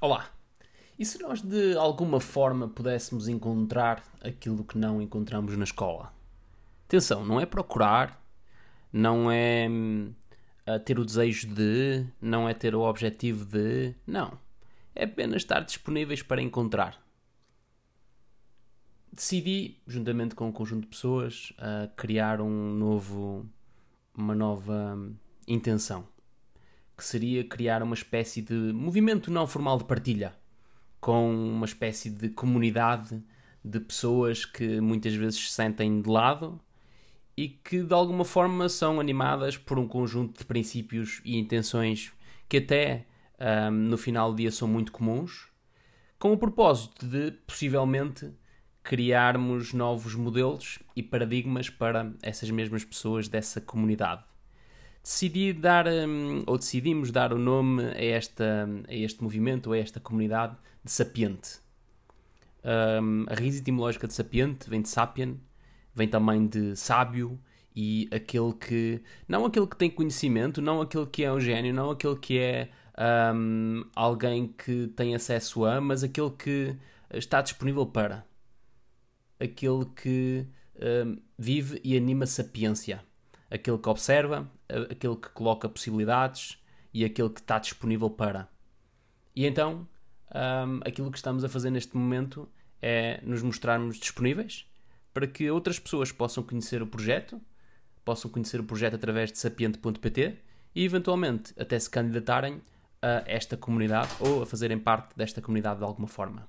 Olá! E se nós de alguma forma pudéssemos encontrar aquilo que não encontramos na escola? Atenção, não é procurar, não é hum, ter o desejo de, não é ter o objetivo de. Não. É apenas estar disponíveis para encontrar. Decidi, juntamente com um conjunto de pessoas, criar um novo, uma nova hum, intenção que seria criar uma espécie de movimento não formal de partilha, com uma espécie de comunidade de pessoas que muitas vezes se sentem de lado e que de alguma forma são animadas por um conjunto de princípios e intenções que até um, no final do dia são muito comuns, com o propósito de possivelmente criarmos novos modelos e paradigmas para essas mesmas pessoas dessa comunidade decidi dar, um, ou decidimos dar o nome a, esta, a este movimento, a esta comunidade, de Sapiente. Um, a raiz etimológica de Sapiente vem de Sapien, vem também de sábio e aquele que. Não aquele que tem conhecimento, não aquele que é um gênio, não aquele que é um, alguém que tem acesso a, mas aquele que está disponível para. Aquele que um, vive e anima sapiência aquele que observa, aquele que coloca possibilidades e aquele que está disponível para. E então, um, aquilo que estamos a fazer neste momento é nos mostrarmos disponíveis para que outras pessoas possam conhecer o projeto, possam conhecer o projeto através de sapiente.pt e eventualmente até se candidatarem a esta comunidade ou a fazerem parte desta comunidade de alguma forma.